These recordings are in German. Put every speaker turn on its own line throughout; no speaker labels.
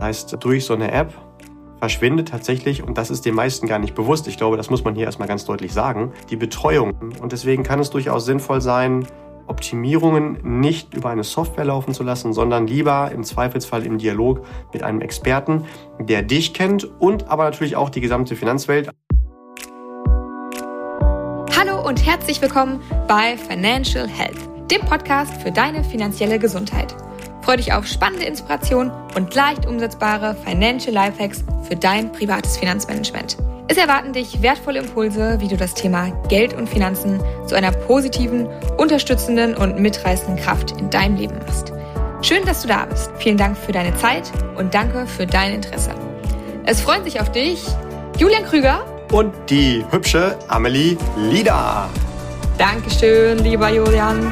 Heißt, durch so eine App verschwindet tatsächlich, und das ist den meisten gar nicht bewusst, ich glaube, das muss man hier erstmal ganz deutlich sagen, die Betreuung. Und deswegen kann es durchaus sinnvoll sein, Optimierungen nicht über eine Software laufen zu lassen, sondern lieber im Zweifelsfall im Dialog mit einem Experten, der dich kennt und aber natürlich auch die gesamte Finanzwelt.
Hallo und herzlich willkommen bei Financial Health, dem Podcast für deine finanzielle Gesundheit. Freue dich auf spannende Inspiration und leicht umsetzbare Financial Lifehacks für dein privates Finanzmanagement. Es erwarten dich wertvolle Impulse, wie du das Thema Geld und Finanzen zu einer positiven, unterstützenden und mitreißenden Kraft in deinem Leben machst. Schön, dass du da bist. Vielen Dank für deine Zeit und danke für dein Interesse. Es freuen sich auf dich Julian Krüger
und die hübsche Amelie Lieder.
Dankeschön, lieber Julian.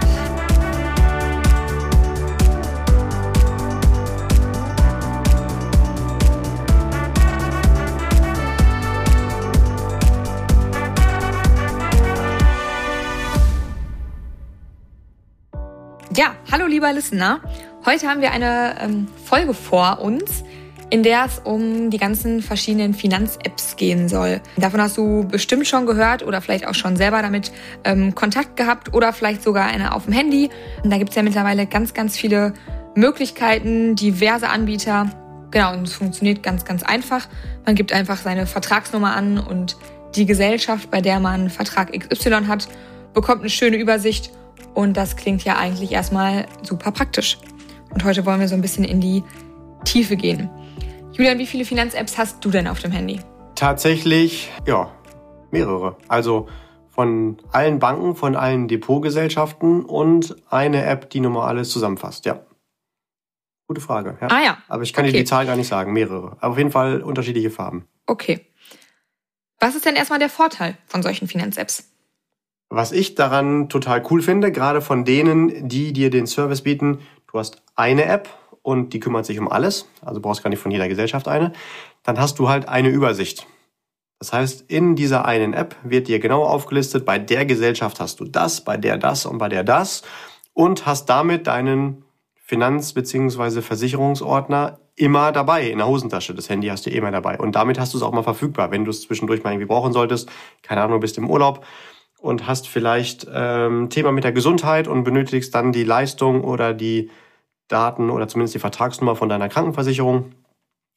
Ja, hallo lieber Listener. Heute haben wir eine ähm, Folge vor uns, in der es um die ganzen verschiedenen Finanz-Apps gehen soll. Davon hast du bestimmt schon gehört oder vielleicht auch schon selber damit ähm, Kontakt gehabt oder vielleicht sogar eine auf dem Handy. Und da gibt es ja mittlerweile ganz, ganz viele Möglichkeiten, diverse Anbieter. Genau, und es funktioniert ganz, ganz einfach. Man gibt einfach seine Vertragsnummer an und die Gesellschaft, bei der man Vertrag XY hat, bekommt eine schöne Übersicht und das klingt ja eigentlich erstmal super praktisch. Und heute wollen wir so ein bisschen in die Tiefe gehen. Julian, wie viele Finanz-Apps hast du denn auf dem Handy?
Tatsächlich, ja, mehrere. Also von allen Banken, von allen Depotgesellschaften und eine App, die nochmal alles zusammenfasst, ja. Gute Frage. Ja.
Ah ja.
Aber ich kann okay. dir die Zahl gar nicht sagen, mehrere. Aber auf jeden Fall unterschiedliche Farben.
Okay. Was ist denn erstmal der Vorteil von solchen Finanz-Apps?
Was ich daran total cool finde, gerade von denen, die dir den Service bieten, du hast eine App und die kümmert sich um alles, also brauchst gar nicht von jeder Gesellschaft eine, dann hast du halt eine Übersicht. Das heißt, in dieser einen App wird dir genau aufgelistet, bei der Gesellschaft hast du das, bei der das und bei der das und hast damit deinen Finanz- bzw. Versicherungsordner immer dabei in der Hosentasche. Das Handy hast du immer dabei. Und damit hast du es auch mal verfügbar, wenn du es zwischendurch mal irgendwie brauchen solltest. Keine Ahnung, bist im Urlaub und hast vielleicht ähm, Thema mit der Gesundheit und benötigst dann die Leistung oder die Daten oder zumindest die Vertragsnummer von deiner Krankenversicherung,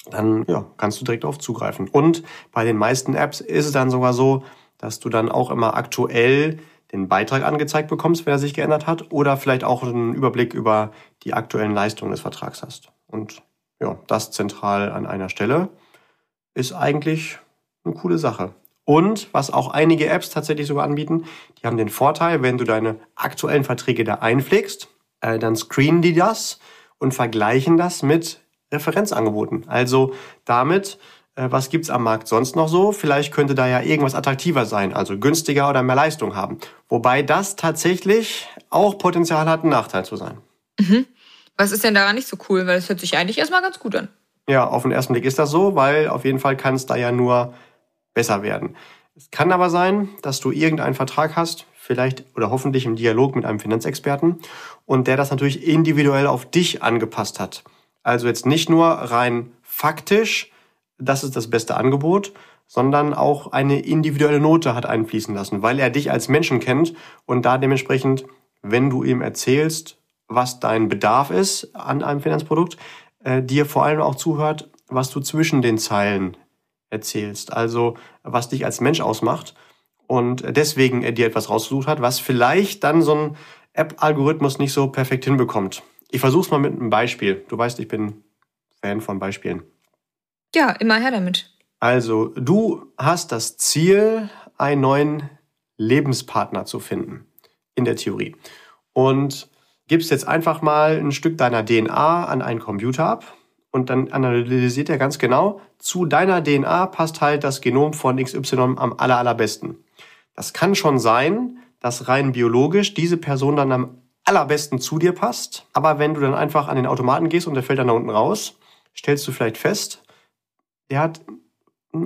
dann ja, kannst du direkt auf zugreifen. Und bei den meisten Apps ist es dann sogar so, dass du dann auch immer aktuell den Beitrag angezeigt bekommst, wenn er sich geändert hat, oder vielleicht auch einen Überblick über die aktuellen Leistungen des Vertrags hast. Und ja, das zentral an einer Stelle ist eigentlich eine coole Sache. Und was auch einige Apps tatsächlich sogar anbieten, die haben den Vorteil, wenn du deine aktuellen Verträge da einpflegst, äh, dann screenen die das und vergleichen das mit Referenzangeboten. Also damit, äh, was gibt's am Markt sonst noch so? Vielleicht könnte da ja irgendwas attraktiver sein, also günstiger oder mehr Leistung haben. Wobei das tatsächlich auch Potenzial hat, ein Nachteil zu sein.
Mhm. Was ist denn daran nicht so cool? Weil es hört sich eigentlich erstmal ganz gut an.
Ja, auf den ersten Blick ist das so, weil auf jeden Fall kann es da ja nur besser werden. Es kann aber sein, dass du irgendeinen Vertrag hast, vielleicht oder hoffentlich im Dialog mit einem Finanzexperten und der das natürlich individuell auf dich angepasst hat. Also jetzt nicht nur rein faktisch, das ist das beste Angebot, sondern auch eine individuelle Note hat einfließen lassen, weil er dich als Menschen kennt und da dementsprechend, wenn du ihm erzählst, was dein Bedarf ist an einem Finanzprodukt, äh, dir vor allem auch zuhört, was du zwischen den Zeilen erzählst. Also was dich als Mensch ausmacht und deswegen er dir etwas rausgesucht hat, was vielleicht dann so ein App-Algorithmus nicht so perfekt hinbekommt. Ich versuch's mal mit einem Beispiel. Du weißt, ich bin Fan von Beispielen.
Ja, immer her damit.
Also, du hast das Ziel, einen neuen Lebenspartner zu finden. In der Theorie. Und gibst jetzt einfach mal ein Stück deiner DNA an einen Computer ab und dann analysiert er ganz genau, zu deiner DNA passt halt das Genom von XY am aller, allerbesten. Das kann schon sein, dass rein biologisch diese Person dann am allerbesten zu dir passt. Aber wenn du dann einfach an den Automaten gehst und der fällt dann da unten raus, stellst du vielleicht fest, der hat,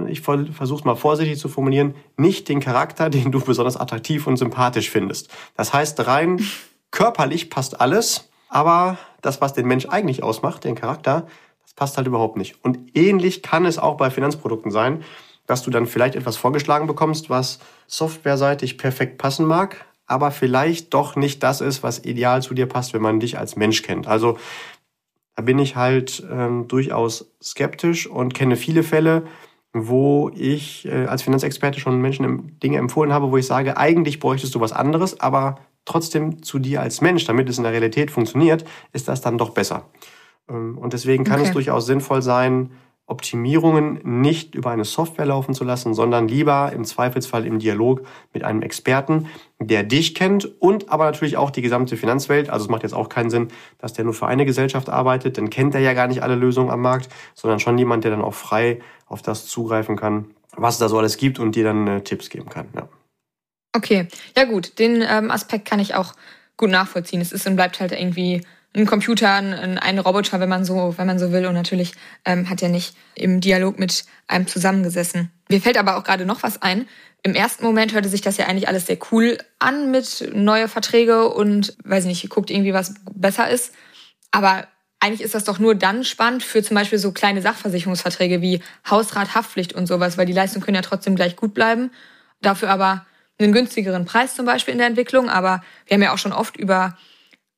ich versuche mal vorsichtig zu formulieren, nicht den Charakter, den du besonders attraktiv und sympathisch findest. Das heißt, rein körperlich passt alles, aber das, was den Mensch eigentlich ausmacht, den Charakter, Das passt halt überhaupt nicht. Und ähnlich kann es auch bei Finanzprodukten sein, dass du dann vielleicht etwas vorgeschlagen bekommst, was softwareseitig perfekt passen mag, aber vielleicht doch nicht das ist, was ideal zu dir passt, wenn man dich als Mensch kennt. Also da bin ich halt ähm, durchaus skeptisch und kenne viele Fälle, wo ich äh, als Finanzexperte schon Menschen Dinge empfohlen habe, wo ich sage, eigentlich bräuchtest du was anderes, aber trotzdem zu dir als Mensch, damit es in der Realität funktioniert, ist das dann doch besser. Ähm, und deswegen kann okay. es durchaus sinnvoll sein, Optimierungen nicht über eine Software laufen zu lassen, sondern lieber im Zweifelsfall im Dialog mit einem Experten, der dich kennt und aber natürlich auch die gesamte Finanzwelt. Also es macht jetzt auch keinen Sinn, dass der nur für eine Gesellschaft arbeitet, dann kennt er ja gar nicht alle Lösungen am Markt, sondern schon jemand, der dann auch frei auf das zugreifen kann, was es da so alles gibt und dir dann äh, Tipps geben kann. Ja.
Okay, ja gut, den ähm, Aspekt kann ich auch gut nachvollziehen. Es ist und bleibt halt irgendwie ein Computer, ein, ein Roboter, wenn man so, wenn man so will. Und natürlich ähm, hat er nicht im Dialog mit einem zusammengesessen. Mir fällt aber auch gerade noch was ein. Im ersten Moment hörte sich das ja eigentlich alles sehr cool an mit neue Verträge und weiß nicht, guckt irgendwie, was besser ist. Aber eigentlich ist das doch nur dann spannend für zum Beispiel so kleine Sachversicherungsverträge wie Hausrat, Haftpflicht und sowas, weil die Leistungen können ja trotzdem gleich gut bleiben. Dafür aber einen günstigeren Preis zum Beispiel in der Entwicklung. Aber wir haben ja auch schon oft über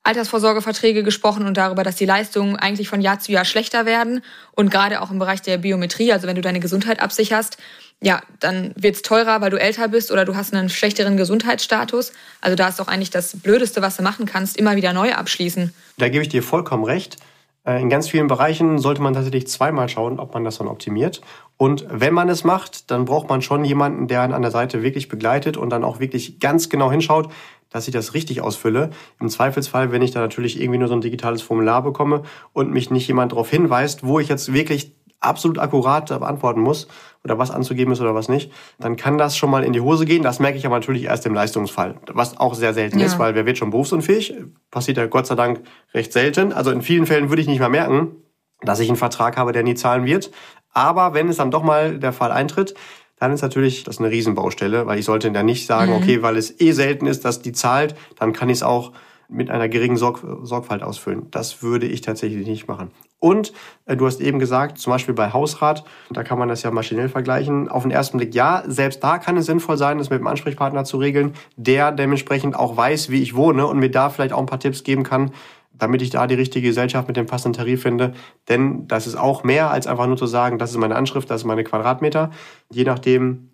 Altersvorsorgeverträge gesprochen und darüber, dass die Leistungen eigentlich von Jahr zu Jahr schlechter werden. Und gerade auch im Bereich der Biometrie, also wenn du deine Gesundheit absicherst, ja, dann wird's teurer, weil du älter bist oder du hast einen schlechteren Gesundheitsstatus. Also da ist doch eigentlich das Blödeste, was du machen kannst, immer wieder neu abschließen.
Da gebe ich dir vollkommen recht. Äh, in ganz vielen Bereichen sollte man tatsächlich zweimal schauen, ob man das dann optimiert. Und wenn man es macht, dann braucht man schon jemanden, der einen an der Seite wirklich begleitet und dann auch wirklich ganz genau hinschaut, dass ich das richtig ausfülle. Im Zweifelsfall, wenn ich da natürlich irgendwie nur so ein digitales Formular bekomme und mich nicht jemand darauf hinweist, wo ich jetzt wirklich absolut akkurat beantworten muss oder was anzugeben ist oder was nicht, dann kann das schon mal in die Hose gehen. Das merke ich aber natürlich erst im Leistungsfall, was auch sehr selten ja. ist, weil wer wird schon berufsunfähig? Passiert ja Gott sei Dank recht selten. Also in vielen Fällen würde ich nicht mal merken, dass ich einen Vertrag habe, der nie zahlen wird. Aber wenn es dann doch mal der Fall eintritt, dann ist natürlich das eine Riesenbaustelle, weil ich sollte dann nicht sagen, mhm. okay, weil es eh selten ist, dass die zahlt, dann kann ich es auch mit einer geringen Sorg Sorgfalt ausfüllen. Das würde ich tatsächlich nicht machen. Und äh, du hast eben gesagt, zum Beispiel bei Hausrat, da kann man das ja maschinell vergleichen. Auf den ersten Blick ja, selbst da kann es sinnvoll sein, das mit dem Ansprechpartner zu regeln, der dementsprechend auch weiß, wie ich wohne und mir da vielleicht auch ein paar Tipps geben kann, damit ich da die richtige Gesellschaft mit dem passenden Tarif finde. Denn das ist auch mehr als einfach nur zu sagen, das ist meine Anschrift, das ist meine Quadratmeter. Je nachdem,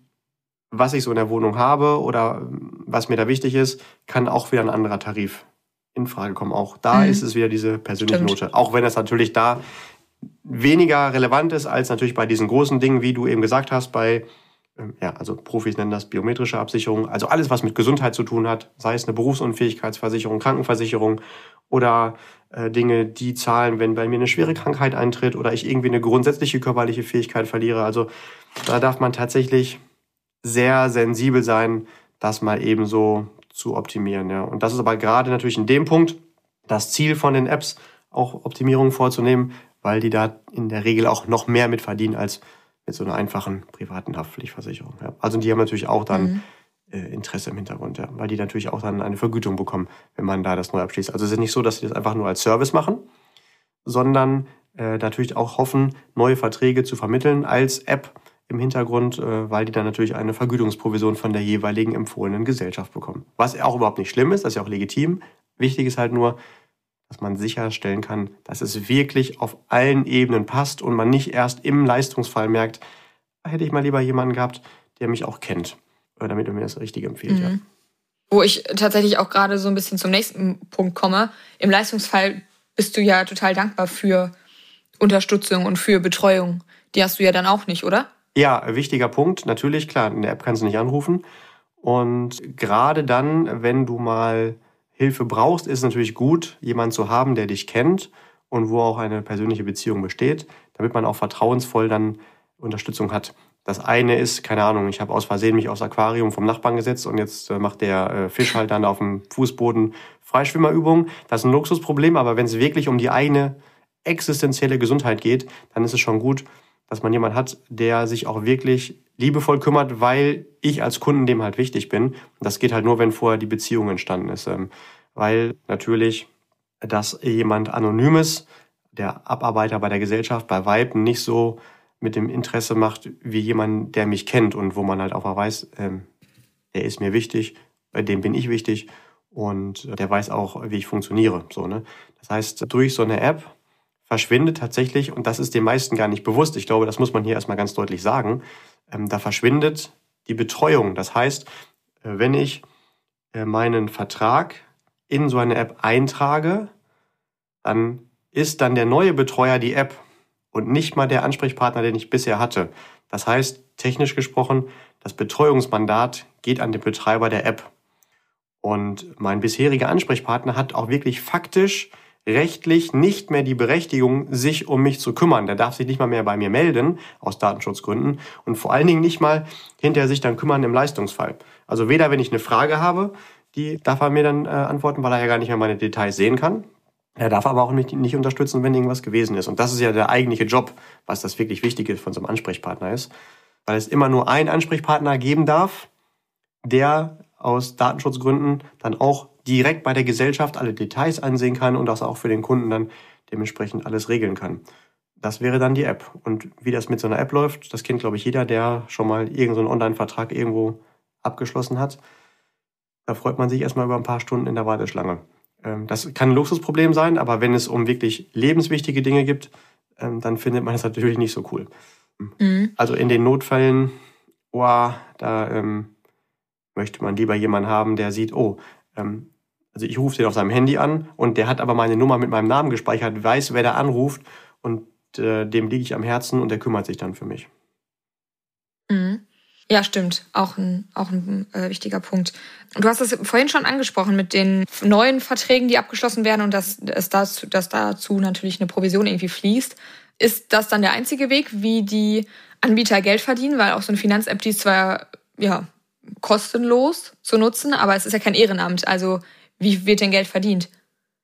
was ich so in der Wohnung habe oder was mir da wichtig ist, kann auch wieder ein anderer Tarif in Frage kommen. Auch da mhm. ist es wieder diese persönliche Stimmt. Note. Auch wenn es natürlich da weniger relevant ist als natürlich bei diesen großen Dingen, wie du eben gesagt hast, bei ähm, ja, also Profis nennen das biometrische Absicherung, also alles, was mit Gesundheit zu tun hat, sei es eine Berufsunfähigkeitsversicherung, Krankenversicherung oder äh, Dinge, die zahlen, wenn bei mir eine schwere Krankheit eintritt oder ich irgendwie eine grundsätzliche körperliche Fähigkeit verliere. Also da darf man tatsächlich sehr sensibel sein, das mal eben so zu optimieren. Ja. Und das ist aber gerade natürlich in dem Punkt das Ziel von den Apps, auch Optimierungen vorzunehmen, weil die da in der Regel auch noch mehr mit verdienen als mit so einer einfachen privaten Haftpflichtversicherung. Ja. Also die haben natürlich auch dann mhm. Äh, Interesse im Hintergrund, ja, weil die natürlich auch dann eine Vergütung bekommen, wenn man da das neu abschließt. Also es ist nicht so, dass sie das einfach nur als Service machen, sondern äh, natürlich auch hoffen, neue Verträge zu vermitteln als App im Hintergrund, äh, weil die dann natürlich eine Vergütungsprovision von der jeweiligen empfohlenen Gesellschaft bekommen. Was auch überhaupt nicht schlimm ist, das ist ja auch legitim. Wichtig ist halt nur, dass man sicherstellen kann, dass es wirklich auf allen Ebenen passt und man nicht erst im Leistungsfall merkt, hätte ich mal lieber jemanden gehabt, der mich auch kennt, damit er mir das Richtige empfiehlt. Mhm. Ja.
Wo ich tatsächlich auch gerade so ein bisschen zum nächsten Punkt komme. Im Leistungsfall bist du ja total dankbar für Unterstützung und für Betreuung. Die hast du ja dann auch nicht, oder?
Ja, wichtiger Punkt. Natürlich, klar, in der App kannst du nicht anrufen. Und gerade dann, wenn du mal Hilfe brauchst, ist es natürlich gut, jemanden zu haben, der dich kennt und wo auch eine persönliche Beziehung besteht, damit man auch vertrauensvoll dann Unterstützung hat. Das eine ist, keine Ahnung, ich habe aus Versehen mich aufs Aquarium vom Nachbarn gesetzt und jetzt äh, macht der äh, Fisch halt dann auf dem Fußboden Freischwimmerübungen. Das ist ein Luxusproblem, aber wenn es wirklich um die eigene existenzielle Gesundheit geht, dann ist es schon gut, dass man jemanden hat, der sich auch wirklich liebevoll kümmert, weil ich als Kunden dem halt wichtig bin. Das geht halt nur, wenn vorher die Beziehung entstanden ist. Ähm, weil natürlich, dass jemand Anonymes der Abarbeiter bei der Gesellschaft, bei Vibe, nicht so mit dem Interesse macht, wie jemand, der mich kennt und wo man halt auch mal weiß, ähm, der ist mir wichtig, bei dem bin ich wichtig und der weiß auch, wie ich funktioniere. So, ne? Das heißt, durch so eine App verschwindet tatsächlich, und das ist den meisten gar nicht bewusst, ich glaube, das muss man hier erstmal ganz deutlich sagen, ähm, da verschwindet die Betreuung. Das heißt, äh, wenn ich äh, meinen Vertrag in so eine App eintrage, dann ist dann der neue Betreuer die App und nicht mal der Ansprechpartner, den ich bisher hatte. Das heißt, technisch gesprochen, das Betreuungsmandat geht an den Betreiber der App. Und mein bisheriger Ansprechpartner hat auch wirklich faktisch rechtlich nicht mehr die Berechtigung, sich um mich zu kümmern. Der darf sich nicht mal mehr bei mir melden, aus Datenschutzgründen, und vor allen Dingen nicht mal hinterher sich dann kümmern im Leistungsfall. Also weder, wenn ich eine Frage habe, die darf er mir dann äh, antworten, weil er ja gar nicht mehr meine Details sehen kann. Er darf aber auch nicht, unterstützen, wenn irgendwas gewesen ist. Und das ist ja der eigentliche Job, was das wirklich Wichtige von so einem Ansprechpartner ist. Weil es immer nur einen Ansprechpartner geben darf, der aus Datenschutzgründen dann auch direkt bei der Gesellschaft alle Details ansehen kann und das auch für den Kunden dann dementsprechend alles regeln kann. Das wäre dann die App. Und wie das mit so einer App läuft, das kennt, glaube ich, jeder, der schon mal irgendeinen so Online-Vertrag irgendwo abgeschlossen hat. Da freut man sich erstmal über ein paar Stunden in der Warteschlange. Ähm, das kann ein Luxusproblem sein, aber wenn es um wirklich lebenswichtige Dinge gibt, ähm, dann findet man das natürlich nicht so cool. Mhm. Also in den Notfällen, oh, da ähm, möchte man lieber jemanden haben, der sieht, oh, ähm, also ich rufe den auf seinem Handy an und der hat aber meine Nummer mit meinem Namen gespeichert, weiß, wer da anruft und äh, dem liege ich am Herzen und der kümmert sich dann für mich.
Ja, stimmt. Auch ein, auch ein äh, wichtiger Punkt. Du hast es vorhin schon angesprochen mit den neuen Verträgen, die abgeschlossen werden und dass, dass, das, dass dazu natürlich eine Provision irgendwie fließt. Ist das dann der einzige Weg, wie die Anbieter Geld verdienen? Weil auch so eine Finanz-App, die ist zwar ja, kostenlos zu nutzen, aber es ist ja kein Ehrenamt. Also wie wird denn Geld verdient?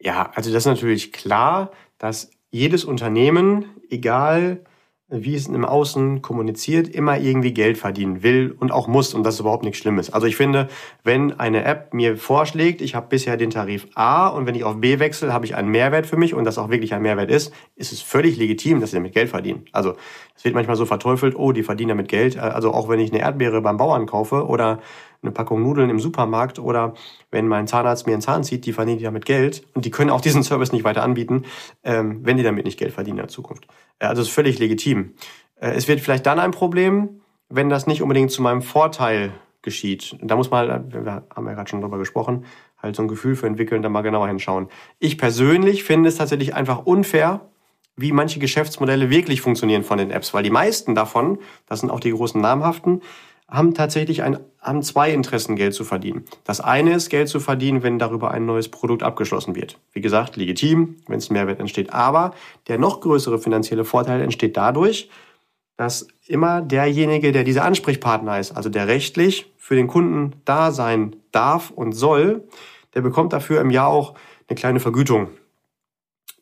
Ja, also das ist natürlich klar, dass jedes Unternehmen, egal wie es im Außen kommuniziert, immer irgendwie Geld verdienen will und auch muss und das ist überhaupt nichts Schlimmes. Also ich finde, wenn eine App mir vorschlägt, ich habe bisher den Tarif A und wenn ich auf B wechsle, habe ich einen Mehrwert für mich und das auch wirklich ein Mehrwert ist, ist es völlig legitim, dass sie damit Geld verdienen. Also es wird manchmal so verteufelt, oh, die verdienen damit Geld. Also auch wenn ich eine Erdbeere beim Bauern kaufe oder eine Packung Nudeln im Supermarkt oder wenn mein Zahnarzt mir einen Zahn zieht, die verdienen die damit Geld und die können auch diesen Service nicht weiter anbieten, ähm, wenn die damit nicht Geld verdienen in der Zukunft. Äh, also ist völlig legitim. Äh, es wird vielleicht dann ein Problem, wenn das nicht unbedingt zu meinem Vorteil geschieht. Da muss man, halt, wir haben ja gerade schon drüber gesprochen, halt so ein Gefühl für entwickeln, da mal genauer hinschauen. Ich persönlich finde es tatsächlich einfach unfair, wie manche Geschäftsmodelle wirklich funktionieren von den Apps, weil die meisten davon, das sind auch die großen namhaften, haben tatsächlich ein, haben zwei Interessen, Geld zu verdienen. Das eine ist, Geld zu verdienen, wenn darüber ein neues Produkt abgeschlossen wird. Wie gesagt, legitim, wenn es Mehrwert entsteht. Aber der noch größere finanzielle Vorteil entsteht dadurch, dass immer derjenige, der dieser Ansprechpartner ist, also der rechtlich für den Kunden da sein darf und soll, der bekommt dafür im Jahr auch eine kleine Vergütung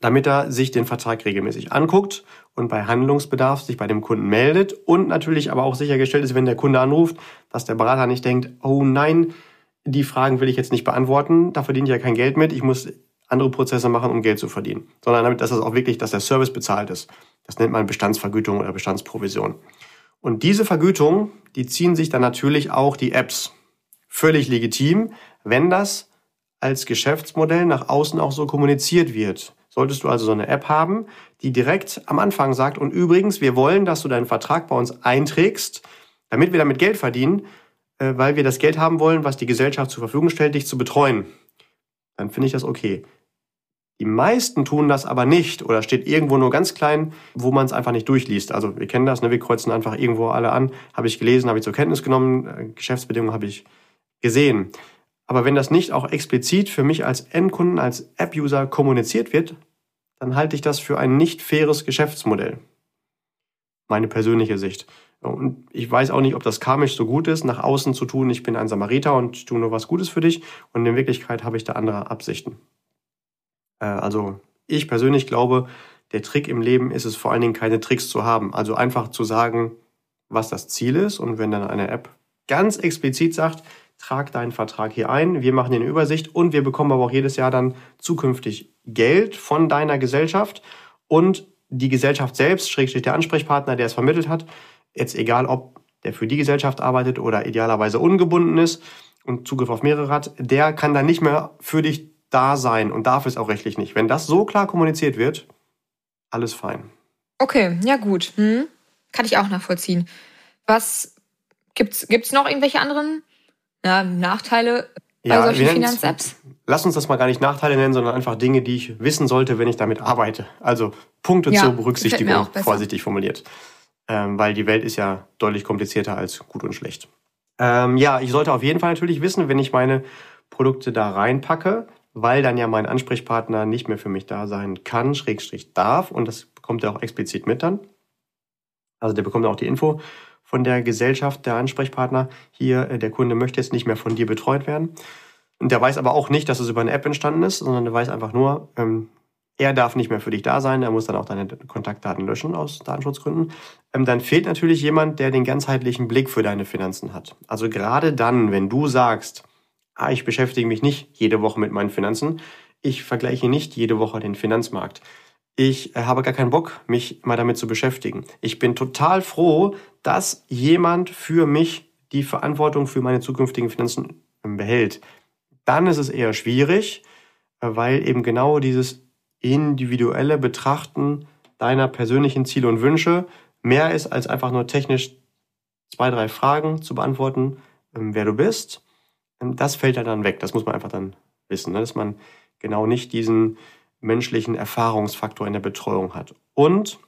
damit er sich den Vertrag regelmäßig anguckt und bei Handlungsbedarf sich bei dem Kunden meldet und natürlich aber auch sichergestellt ist, wenn der Kunde anruft, dass der Berater nicht denkt, oh nein, die Fragen will ich jetzt nicht beantworten, da verdiene ich ja kein Geld mit, ich muss andere Prozesse machen, um Geld zu verdienen, sondern damit, dass es auch wirklich, dass der Service bezahlt ist. Das nennt man Bestandsvergütung oder Bestandsprovision. Und diese Vergütung, die ziehen sich dann natürlich auch die Apps. Völlig legitim, wenn das als Geschäftsmodell nach außen auch so kommuniziert wird solltest du also so eine App haben, die direkt am Anfang sagt, und übrigens, wir wollen, dass du deinen Vertrag bei uns einträgst, damit wir damit Geld verdienen, äh, weil wir das Geld haben wollen, was die Gesellschaft zur Verfügung stellt, dich zu betreuen. Dann finde ich das okay. Die meisten tun das aber nicht oder steht irgendwo nur ganz klein, wo man es einfach nicht durchliest. Also wir kennen das, ne? wir kreuzen einfach irgendwo alle an. Habe ich gelesen, habe ich zur Kenntnis genommen, äh, Geschäftsbedingungen habe ich gesehen. Aber wenn das nicht auch explizit für mich als Endkunden, als App-User kommuniziert wird, dann halte ich das für ein nicht faires Geschäftsmodell. Meine persönliche Sicht. Und ich weiß auch nicht, ob das karmisch so gut ist, nach außen zu tun, ich bin ein Samariter und tue nur was Gutes für dich. Und in Wirklichkeit habe ich da andere Absichten. Äh, also ich persönlich glaube, der Trick im Leben ist es vor allen Dingen keine Tricks zu haben. Also einfach zu sagen, was das Ziel ist. Und wenn dann eine App ganz explizit sagt, trag deinen Vertrag hier ein, wir machen eine Übersicht und wir bekommen aber auch jedes Jahr dann zukünftig Geld von deiner Gesellschaft und die Gesellschaft selbst, schrägstrich der Ansprechpartner, der es vermittelt hat, jetzt egal ob der für die Gesellschaft arbeitet oder idealerweise ungebunden ist und Zugriff auf mehrere hat, der kann dann nicht mehr für dich da sein und darf es auch rechtlich nicht. Wenn das so klar kommuniziert wird, alles fein.
Okay, ja gut. Hm. Kann ich auch nachvollziehen. Was gibt's gibt's noch irgendwelche anderen ja, Nachteile bei ja, solchen Finanz-Apps?
Lass uns das mal gar nicht Nachteile nennen, sondern einfach Dinge, die ich wissen sollte, wenn ich damit arbeite. Also Punkte ja, zur Berücksichtigung, vorsichtig formuliert. Ähm, weil die Welt ist ja deutlich komplizierter als gut und schlecht. Ähm, ja, ich sollte auf jeden Fall natürlich wissen, wenn ich meine Produkte da reinpacke, weil dann ja mein Ansprechpartner nicht mehr für mich da sein kann, Schrägstrich darf. Und das bekommt er auch explizit mit dann. Also der bekommt auch die Info von der Gesellschaft, der Ansprechpartner. Hier, äh, der Kunde möchte jetzt nicht mehr von dir betreut werden. Und der weiß aber auch nicht, dass es über eine App entstanden ist, sondern der weiß einfach nur, ähm, er darf nicht mehr für dich da sein, er muss dann auch deine Kontaktdaten löschen aus Datenschutzgründen. Ähm, dann fehlt natürlich jemand, der den ganzheitlichen Blick für deine Finanzen hat. Also gerade dann, wenn du sagst, ah, ich beschäftige mich nicht jede Woche mit meinen Finanzen, ich vergleiche nicht jede Woche den Finanzmarkt. Ich äh, habe gar keinen Bock, mich mal damit zu beschäftigen. Ich bin total froh, dass jemand für mich die Verantwortung für meine zukünftigen Finanzen ähm, behält. Dann ist es eher schwierig, äh, weil eben genau dieses individuelle Betrachten deiner persönlichen Ziele und Wünsche mehr ist als einfach nur technisch zwei, drei Fragen zu beantworten, ähm, wer du bist ähm, das fällt ja dann weg. Das muss man einfach dann wissen, ne? dass man genau nicht diesen menschlichen Erfahrungsfaktor in der Betreuung hat. Und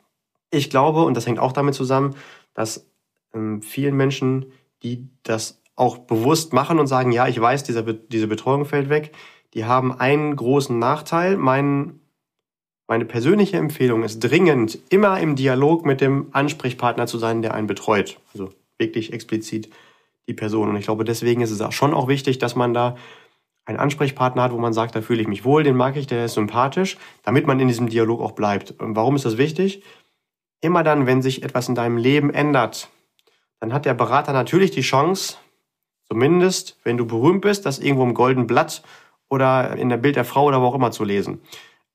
ich glaube, und das hängt auch damit zusammen, dass ähm, vielen Menschen, die das auch bewusst machen und sagen, ja, ich weiß, dieser, diese Betreuung fällt weg, die haben einen großen Nachteil. Mein, meine persönliche Empfehlung ist dringend, immer im Dialog mit dem Ansprechpartner zu sein, der einen betreut. Also wirklich explizit die Person. Und ich glaube, deswegen ist es auch schon auch wichtig, dass man da einen Ansprechpartner hat, wo man sagt, da fühle ich mich wohl, den mag ich, der ist sympathisch, damit man in diesem Dialog auch bleibt. Und warum ist das wichtig? Immer dann, wenn sich etwas in deinem Leben ändert, dann hat der Berater natürlich die Chance, zumindest, wenn du berühmt bist, das irgendwo im Golden Blatt oder in der Bild der Frau oder wo auch immer zu lesen.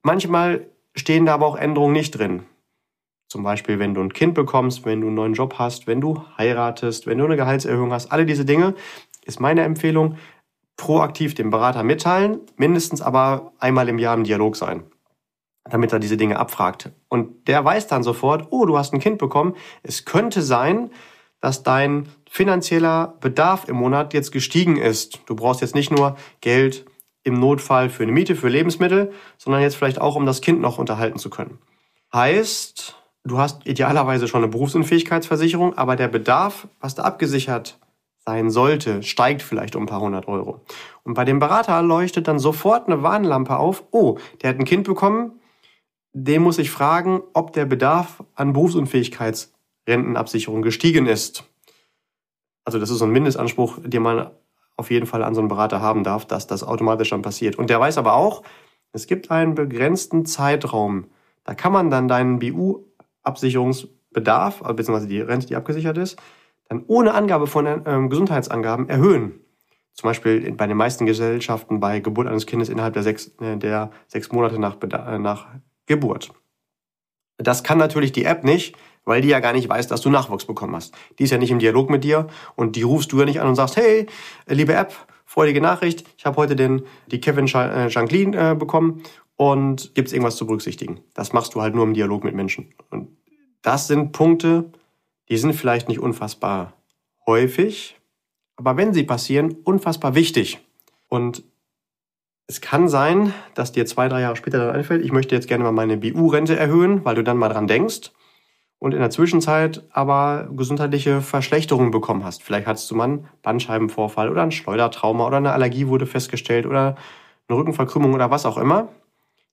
Manchmal stehen da aber auch Änderungen nicht drin. Zum Beispiel, wenn du ein Kind bekommst, wenn du einen neuen Job hast, wenn du heiratest, wenn du eine Gehaltserhöhung hast. Alle diese Dinge ist meine Empfehlung, proaktiv dem Berater mitteilen, mindestens aber einmal im Jahr im Dialog sein, damit er diese Dinge abfragt. Und der weiß dann sofort, oh, du hast ein Kind bekommen. Es könnte sein, dass dein finanzieller Bedarf im Monat jetzt gestiegen ist. Du brauchst jetzt nicht nur Geld im Notfall für eine Miete, für Lebensmittel, sondern jetzt vielleicht auch, um das Kind noch unterhalten zu können. Heißt, du hast idealerweise schon eine Berufsunfähigkeitsversicherung, aber der Bedarf, was da abgesichert sein sollte, steigt vielleicht um ein paar hundert Euro. Und bei dem Berater leuchtet dann sofort eine Warnlampe auf, oh, der hat ein Kind bekommen, dem muss ich fragen, ob der Bedarf an Berufsunfähigkeitsrentenabsicherung gestiegen ist. Also das ist so ein Mindestanspruch, den man auf jeden Fall an so einen Berater haben darf, dass das automatisch dann passiert. Und der weiß aber auch, es gibt einen begrenzten Zeitraum. Da kann man dann deinen BU Absicherungsbedarf, äh, beziehungsweise die Rente, die abgesichert ist, dann ohne Angabe von ähm, Gesundheitsangaben erhöhen. Zum Beispiel bei den meisten Gesellschaften bei Geburt eines Kindes innerhalb der sechs, äh, der sechs Monate nach, äh, nach Geburt. Das kann natürlich die App nicht, weil die ja gar nicht weiß, dass du Nachwuchs bekommen hast. Die ist ja nicht im Dialog mit dir und die rufst du ja nicht an und sagst, hey, liebe App, freudige Nachricht, ich habe heute den, die Kevin Janklin äh, bekommen und gibt es irgendwas zu berücksichtigen. Das machst du halt nur im Dialog mit Menschen. Und das sind Punkte, die sind vielleicht nicht unfassbar häufig, aber wenn sie passieren, unfassbar wichtig. Und es kann sein, dass dir zwei, drei Jahre später dann einfällt, ich möchte jetzt gerne mal meine BU-Rente erhöhen, weil du dann mal dran denkst und in der Zwischenzeit aber gesundheitliche Verschlechterungen bekommen hast. Vielleicht hattest du mal einen Bandscheibenvorfall oder ein Schleudertrauma oder eine Allergie wurde festgestellt oder eine Rückenverkrümmung oder was auch immer.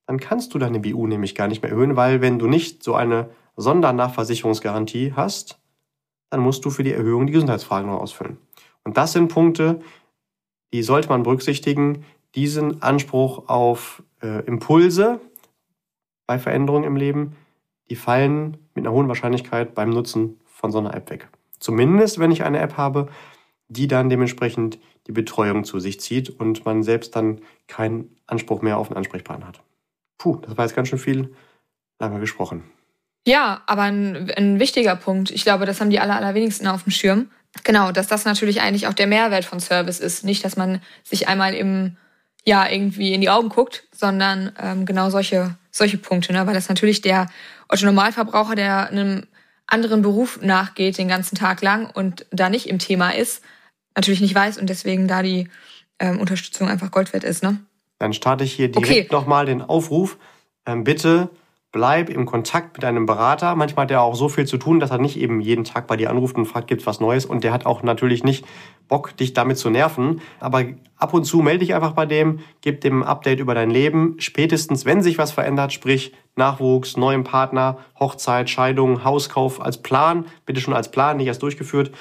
Dann kannst du deine BU nämlich gar nicht mehr erhöhen, weil wenn du nicht so eine Sondernachversicherungsgarantie hast, dann musst du für die Erhöhung die Gesundheitsfragen noch ausfüllen. Und das sind Punkte, die sollte man berücksichtigen, diesen Anspruch auf äh, Impulse bei Veränderungen im Leben, die fallen mit einer hohen Wahrscheinlichkeit beim Nutzen von so einer App weg. Zumindest, wenn ich eine App habe, die dann dementsprechend die Betreuung zu sich zieht und man selbst dann keinen Anspruch mehr auf einen Ansprechpartner hat. Puh, das war jetzt ganz schön viel lange gesprochen.
Ja, aber ein, ein wichtiger Punkt. Ich glaube, das haben die aller, allerwenigsten auf dem Schirm. Genau, dass das natürlich eigentlich auch der Mehrwert von Service ist. Nicht, dass man sich einmal im Jahr irgendwie in die Augen guckt, sondern ähm, genau solche, solche Punkte. Ne? Weil das natürlich der Otto Normalverbraucher, der einem anderen Beruf nachgeht den ganzen Tag lang und da nicht im Thema ist, natürlich nicht weiß und deswegen da die ähm, Unterstützung einfach Gold wert ist. Ne?
Dann starte ich hier direkt okay. nochmal den Aufruf. Ähm, bitte bleib im Kontakt mit deinem Berater. Manchmal hat er auch so viel zu tun, dass er nicht eben jeden Tag bei dir anruft und fragt, gibt's was Neues? Und der hat auch natürlich nicht Bock, dich damit zu nerven. Aber ab und zu melde dich einfach bei dem, gib dem ein Update über dein Leben. Spätestens, wenn sich was verändert, sprich Nachwuchs, neuen Partner, Hochzeit, Scheidung, Hauskauf als Plan, bitte schon als Plan, nicht als durchgeführt.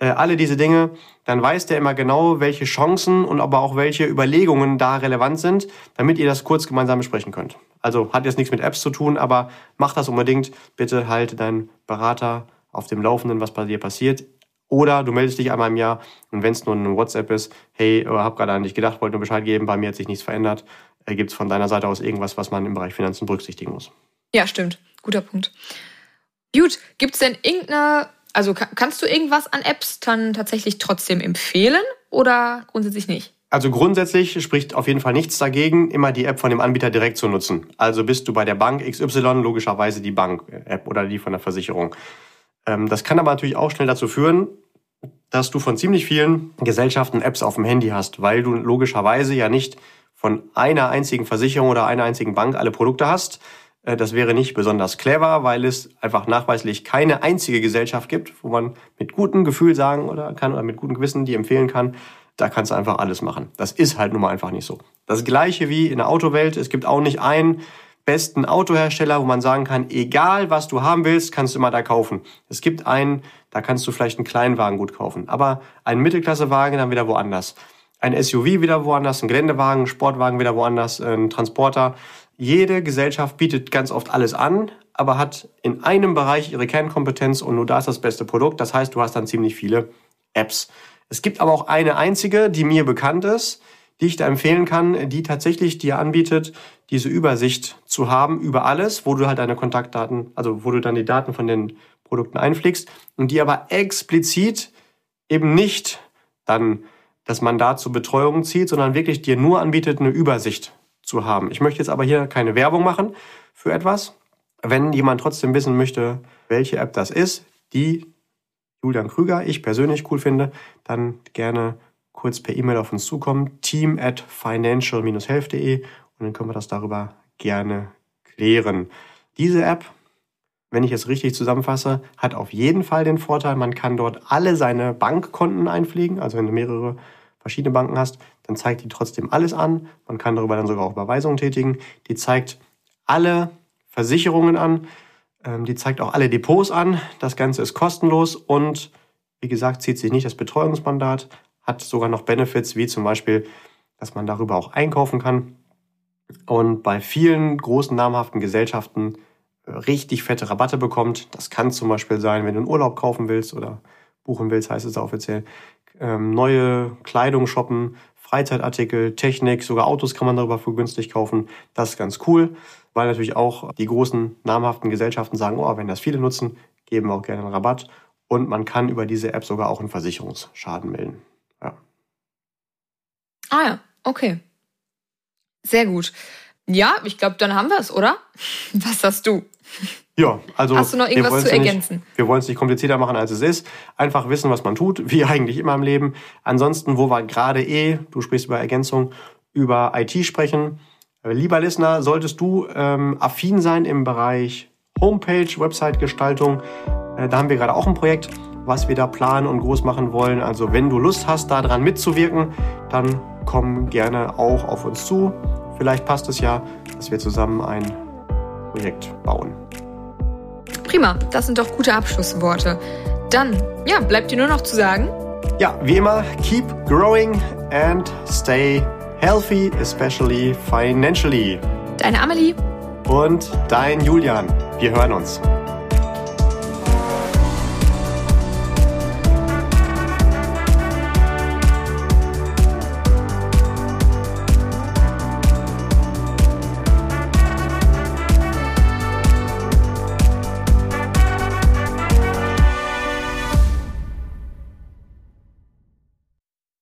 Äh, alle diese Dinge, dann weiß der immer genau, welche Chancen und aber auch welche Überlegungen da relevant sind, damit ihr das kurz gemeinsam besprechen könnt. Also hat jetzt nichts mit Apps zu tun, aber mach das unbedingt. Bitte halte deinen Berater auf dem Laufenden, was bei dir passiert. Oder du meldest dich einmal im Jahr und wenn es nur ein WhatsApp ist, hey, äh, hab gerade an dich gedacht, wollte nur Bescheid geben, bei mir hat sich nichts verändert. Äh, Gibt es von deiner Seite aus irgendwas, was man im Bereich Finanzen berücksichtigen muss?
Ja, stimmt. Guter Punkt. Gut, gibt es denn irgendeine, also kannst du irgendwas an Apps dann tatsächlich trotzdem empfehlen oder grundsätzlich nicht?
Also grundsätzlich spricht auf jeden Fall nichts dagegen, immer die App von dem Anbieter direkt zu nutzen. Also bist du bei der Bank XY logischerweise die Bank-App oder die von der Versicherung. Ähm, das kann aber natürlich auch schnell dazu führen, dass du von ziemlich vielen Gesellschaften Apps auf dem Handy hast, weil du logischerweise ja nicht von einer einzigen Versicherung oder einer einzigen Bank alle Produkte hast. Äh, das wäre nicht besonders clever, weil es einfach nachweislich keine einzige Gesellschaft gibt, wo man mit gutem Gefühl sagen oder kann oder mit gutem Gewissen die empfehlen kann, da kannst du einfach alles machen. Das ist halt nun mal einfach nicht so. Das gleiche wie in der Autowelt. Es gibt auch nicht einen besten Autohersteller, wo man sagen kann, egal was du haben willst, kannst du immer da kaufen. Es gibt einen, da kannst du vielleicht einen Kleinwagen gut kaufen, aber einen Mittelklassewagen dann wieder woanders. Ein SUV wieder woanders, ein Geländewagen, Sportwagen wieder woanders, ein Transporter. Jede Gesellschaft bietet ganz oft alles an, aber hat in einem Bereich ihre Kernkompetenz und nur da ist das beste Produkt. Das heißt, du hast dann ziemlich viele Apps. Es gibt aber auch eine einzige, die mir bekannt ist, die ich da empfehlen kann, die tatsächlich dir anbietet, diese Übersicht zu haben über alles, wo du halt deine Kontaktdaten, also wo du dann die Daten von den Produkten einpflegst und die aber explizit eben nicht dann das Mandat zur Betreuung zieht, sondern wirklich dir nur anbietet, eine Übersicht zu haben. Ich möchte jetzt aber hier keine Werbung machen für etwas. Wenn jemand trotzdem wissen möchte, welche App das ist, die Julian Krüger, ich persönlich cool finde, dann gerne kurz per E-Mail auf uns zukommen, team at financial-health.de und dann können wir das darüber gerne klären. Diese App, wenn ich es richtig zusammenfasse, hat auf jeden Fall den Vorteil, man kann dort alle seine Bankkonten einpflegen. Also wenn du mehrere verschiedene Banken hast, dann zeigt die trotzdem alles an. Man kann darüber dann sogar auch Überweisungen tätigen. Die zeigt alle Versicherungen an. Ähm, die zeigt auch alle Depots an. Das Ganze ist kostenlos und wie gesagt, zieht sich nicht das Betreuungsmandat, hat sogar noch Benefits, wie zum Beispiel, dass man darüber auch einkaufen kann. Und bei vielen großen namhaften Gesellschaften äh, richtig fette Rabatte bekommt. Das kann zum Beispiel sein, wenn du einen Urlaub kaufen willst oder buchen willst, heißt es offiziell. Ähm, neue Kleidung shoppen, Freizeitartikel, Technik, sogar Autos kann man darüber für günstig kaufen. Das ist ganz cool weil natürlich auch die großen namhaften Gesellschaften sagen, oh, wenn das viele nutzen, geben wir auch gerne einen Rabatt. Und man kann über diese App sogar auch einen Versicherungsschaden melden. Ja.
Ah ja, okay. Sehr gut. Ja, ich glaube, dann haben wir es, oder? Was hast du?
Ja, also.
Hast du noch irgendwas zu ergänzen?
Nicht, wir wollen es nicht komplizierter machen, als es ist. Einfach wissen, was man tut, wie eigentlich immer im Leben. Ansonsten, wo wir gerade eh, du sprichst über Ergänzung, über IT sprechen. Lieber Listener, solltest du ähm, affin sein im Bereich Homepage, Website-Gestaltung, äh, da haben wir gerade auch ein Projekt, was wir da planen und groß machen wollen. Also wenn du Lust hast, daran mitzuwirken, dann komm gerne auch auf uns zu. Vielleicht passt es ja, dass wir zusammen ein Projekt bauen.
Prima, das sind doch gute Abschlussworte. Dann, ja, bleibt dir nur noch zu sagen.
Ja, wie immer, keep growing and stay healthy, especially financially.
Deine Amelie.
Und dein Julian. Wir hören uns.